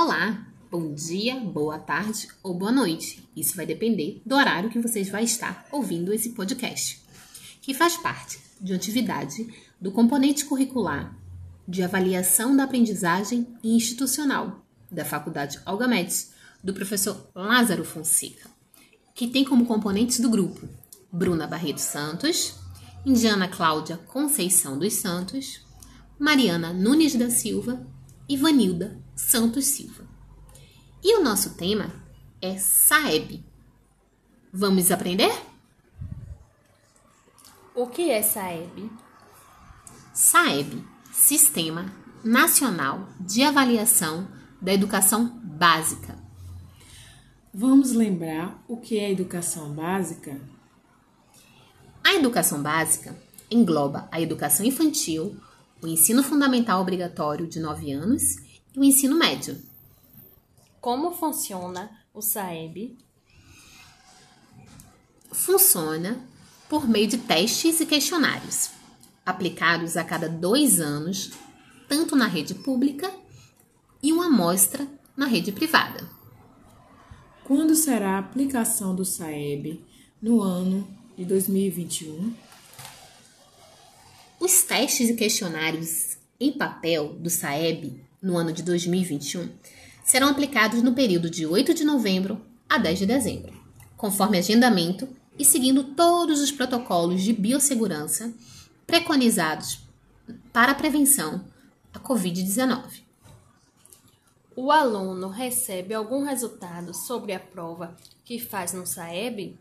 Olá, bom dia, boa tarde ou boa noite. Isso vai depender do horário que vocês vão estar ouvindo esse podcast, que faz parte de atividade do componente curricular de avaliação da aprendizagem institucional da Faculdade Olga Médici, do professor Lázaro Fonseca, que tem como componentes do grupo Bruna Barreto Santos, Indiana Cláudia Conceição dos Santos, Mariana Nunes da Silva e Vanilda Santos Silva. E o nosso tema é SAEB. Vamos aprender? O que é SAEB? SAEB, Sistema Nacional de Avaliação da Educação Básica. Vamos lembrar o que é educação básica? A educação básica engloba a educação infantil, o ensino fundamental obrigatório de 9 anos e o ensino médio. Como funciona o SAEB? Funciona por meio de testes e questionários, aplicados a cada dois anos, tanto na rede pública e uma amostra na rede privada. Quando será a aplicação do SAEB no ano de 2021? Os testes e questionários em papel do SAEB no ano de 2021 serão aplicados no período de 8 de novembro a 10 de dezembro, conforme agendamento e seguindo todos os protocolos de biossegurança preconizados para a prevenção à Covid-19. O aluno recebe algum resultado sobre a prova que faz no SAEB?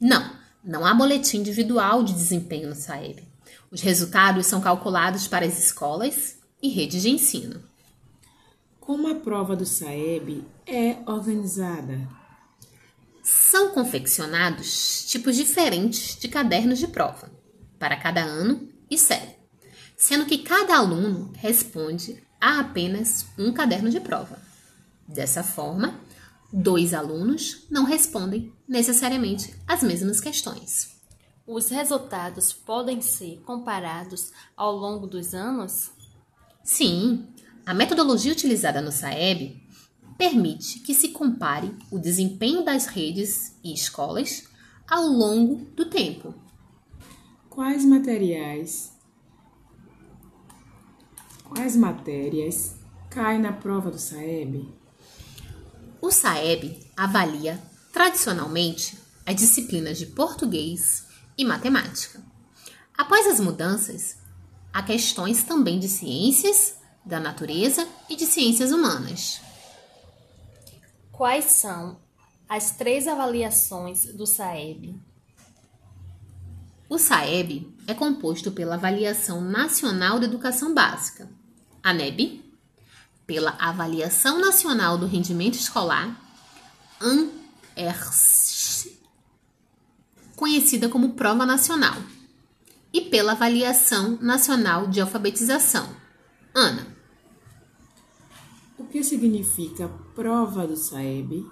Não, não há boletim individual de desempenho no SAEB. Os resultados são calculados para as escolas e redes de ensino. Como a prova do SAEB é organizada? São confeccionados tipos diferentes de cadernos de prova para cada ano e série, sendo que cada aluno responde a apenas um caderno de prova. Dessa forma, dois alunos não respondem necessariamente as mesmas questões. Os resultados podem ser comparados ao longo dos anos? Sim, a metodologia utilizada no SAEB permite que se compare o desempenho das redes e escolas ao longo do tempo. Quais materiais, quais matérias caem na prova do SAEB? O SAEB avalia tradicionalmente as disciplinas de português e matemática. Após as mudanças, há questões também de ciências da natureza e de ciências humanas. Quais são as três avaliações do SAEB? O SAEB é composto pela Avaliação Nacional da Educação Básica, ANEB, pela Avaliação Nacional do Rendimento Escolar, ANERS, conhecida como Prova Nacional, e pela Avaliação Nacional de Alfabetização, ANA. O que significa prova do SAEB?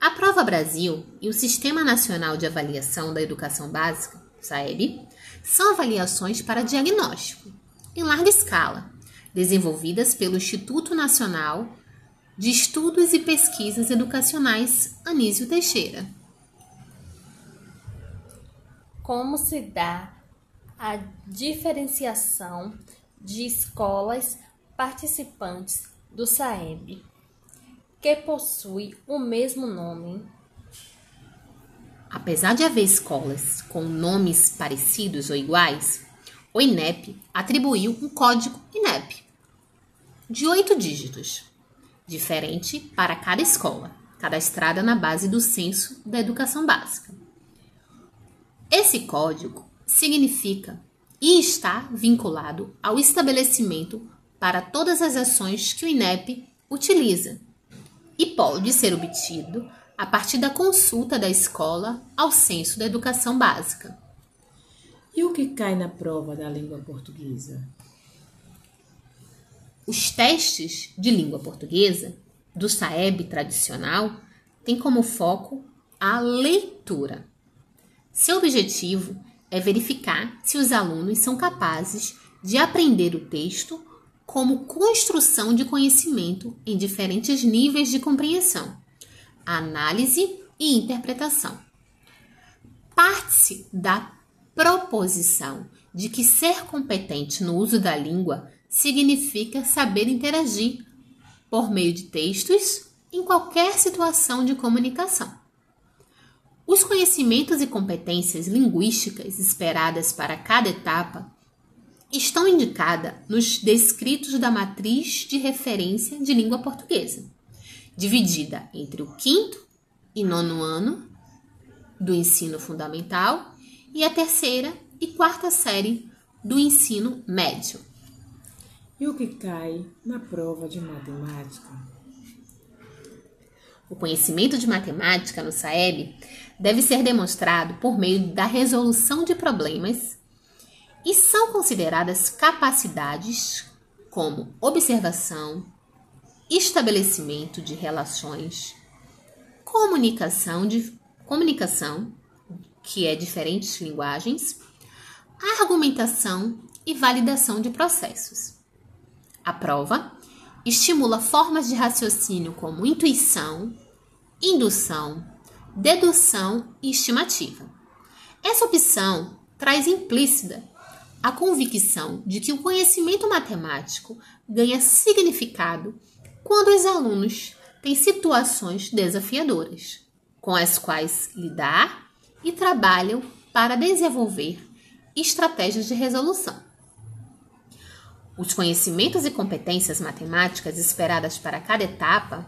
A Prova Brasil e o Sistema Nacional de Avaliação da Educação Básica, SAEB, são avaliações para diagnóstico, em larga escala, desenvolvidas pelo Instituto Nacional de Estudos e Pesquisas Educacionais Anísio Teixeira. Como se dá a diferenciação de escolas participantes do SAEB, que possui o mesmo nome? Apesar de haver escolas com nomes parecidos ou iguais, o INEP atribuiu um código INEP de oito dígitos, diferente para cada escola, cadastrada na base do Censo da Educação Básica. Esse código significa e está vinculado ao estabelecimento para todas as ações que o INEP utiliza e pode ser obtido a partir da consulta da escola ao Censo da Educação Básica. E o que cai na prova da língua portuguesa? Os testes de língua portuguesa do SAEB tradicional têm como foco a leitura. Seu objetivo é verificar se os alunos são capazes de aprender o texto como construção de conhecimento em diferentes níveis de compreensão, análise e interpretação. Parte-se da proposição de que ser competente no uso da língua significa saber interagir por meio de textos em qualquer situação de comunicação. Os conhecimentos e competências linguísticas esperadas para cada etapa estão indicadas nos descritos da matriz de referência de língua portuguesa, dividida entre o quinto e nono ano do ensino fundamental e a terceira e quarta série do ensino médio. E o que cai na prova de matemática? O conhecimento de matemática no SAEB deve ser demonstrado por meio da resolução de problemas e são consideradas capacidades como observação, estabelecimento de relações, comunicação de comunicação, que é diferentes linguagens, argumentação e validação de processos. A prova estimula formas de raciocínio como intuição, indução, dedução e estimativa. Essa opção traz implícita a convicção de que o conhecimento matemático ganha significado quando os alunos têm situações desafiadoras, com as quais lidar e trabalham para desenvolver estratégias de resolução. Os conhecimentos e competências matemáticas esperadas para cada etapa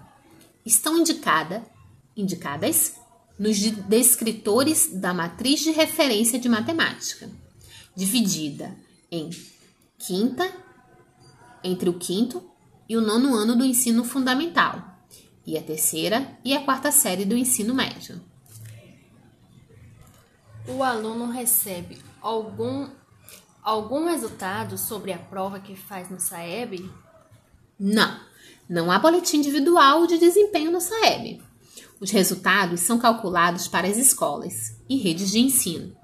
estão indicada, indicadas nos descritores da matriz de referência de matemática, dividida em quinta, entre o quinto e o nono ano do ensino fundamental, e a terceira e a quarta série do ensino médio. O aluno recebe algum algum resultado sobre a prova que faz no SAEB? Não, não há boletim individual de desempenho no SAEB. Os resultados são calculados para as escolas e redes de ensino,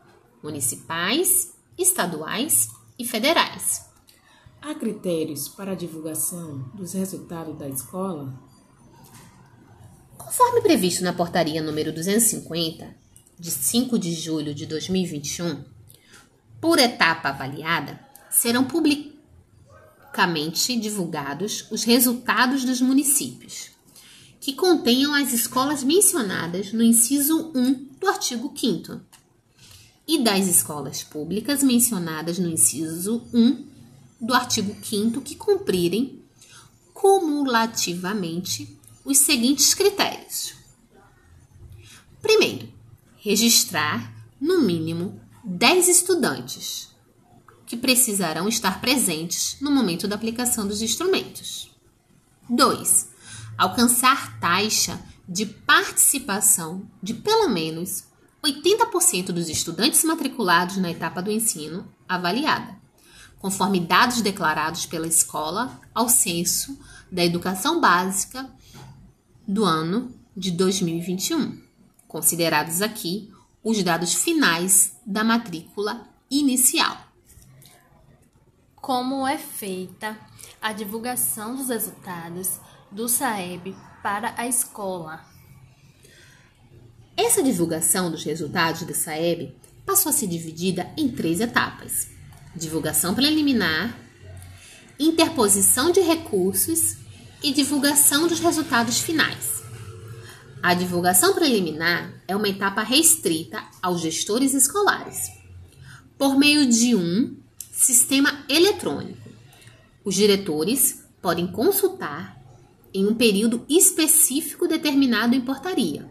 municipais, estaduais e federais. Há critérios para a divulgação dos resultados da escola? Conforme previsto na portaria número 250, de 5 de julho de 2021, por etapa avaliada, serão publicamente divulgados os resultados dos municípios, que contenham as escolas mencionadas no inciso 1 do artigo 5 e das escolas públicas mencionadas no inciso 1 do artigo 5 que cumprirem cumulativamente os seguintes critérios. Primeiro, registrar no mínimo 10 estudantes que precisarão estar presentes no momento da aplicação dos instrumentos. 2. Alcançar taxa de participação de pelo menos 80% dos estudantes matriculados na etapa do ensino avaliada, conforme dados declarados pela escola ao censo da educação básica do ano de 2021, considerados aqui os dados finais da matrícula inicial. Como é feita a divulgação dos resultados do SAEB para a escola? Essa divulgação dos resultados do SAEB passou a ser dividida em três etapas: divulgação preliminar, interposição de recursos e divulgação dos resultados finais. A divulgação preliminar é uma etapa restrita aos gestores escolares, por meio de um sistema eletrônico. Os diretores podem consultar, em um período específico determinado em portaria,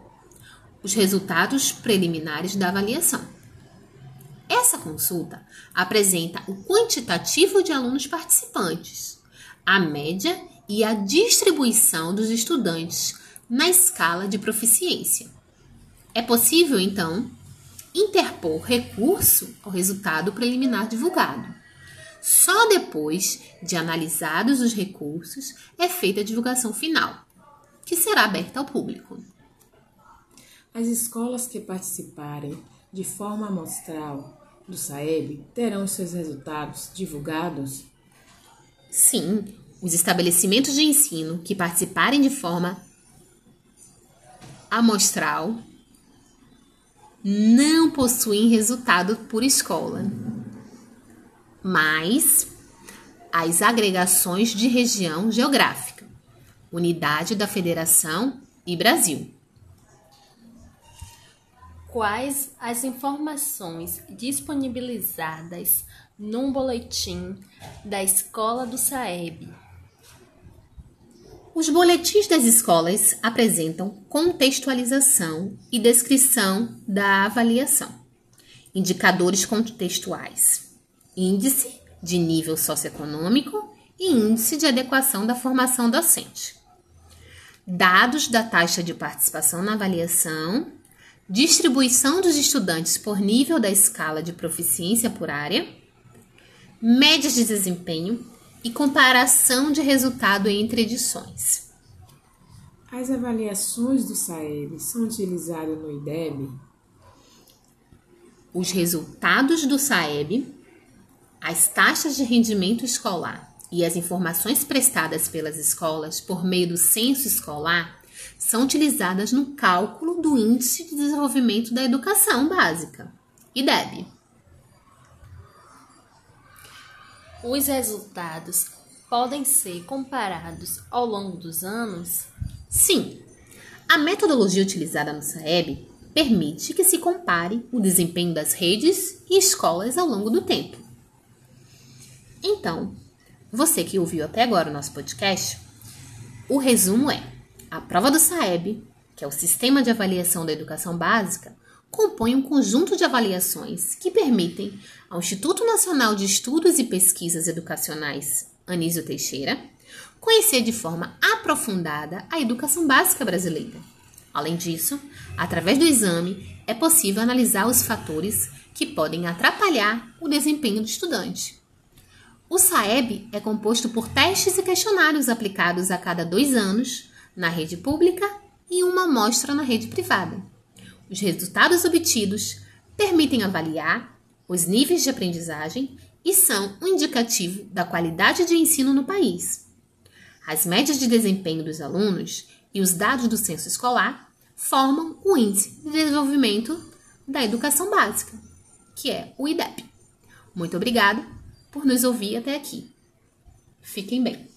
os resultados preliminares da avaliação. Essa consulta apresenta o quantitativo de alunos participantes, a média e a distribuição dos estudantes na escala de proficiência. É possível, então, interpor recurso ao resultado preliminar divulgado. Só depois de analisados os recursos é feita a divulgação final, que será aberta ao público. As escolas que participarem de forma amostral do SAEB terão seus resultados divulgados? Sim, Os estabelecimentos de ensino que participarem de forma amostral não possuem resultado por escola, mas as agregações de região geográfica, unidade da federação e Brasil. Quais as informações disponibilizadas num boletim da Escola do SAEB? Os boletins das escolas apresentam contextualização e descrição da avaliação, indicadores contextuais, índice de nível socioeconômico e índice de adequação da formação docente, dados da taxa de participação na avaliação, distribuição dos estudantes por nível da escala de proficiência por área, médias de desempenho e comparação de resultado entre edições. As avaliações do SAEB são utilizadas no IDEB? Os resultados do SAEB, as taxas de rendimento escolar e as informações prestadas pelas escolas por meio do censo escolar são utilizadas no cálculo do Índice de Desenvolvimento da Educação Básica, IDEB. Os resultados podem ser comparados ao longo dos anos? Sim. A metodologia utilizada no SAEB permite que se compare o desempenho das redes e escolas ao longo do tempo. Então, você que ouviu até agora o nosso podcast, o resumo é: a prova do SAEB, que é o Sistema de Avaliação da Educação Básica, compõe um conjunto de avaliações que permitem ao Instituto Nacional de Estudos e Pesquisas Educacionais, Anísio Teixeira, conhecer de forma aprofundada a educação básica brasileira. Além disso, através do exame, é possível analisar os fatores que podem atrapalhar o desempenho do estudante. O SAEB é composto por testes e questionários aplicados a cada dois anos na rede pública e uma amostra na rede privada. Os resultados obtidos permitem avaliar os níveis de aprendizagem e são um indicativo da qualidade de ensino no país. As médias de desempenho dos alunos e os dados do censo escolar formam o Índice de Desenvolvimento da Educação Básica, que é o IDEB. Muito obrigada por nos ouvir até aqui. Fiquem bem.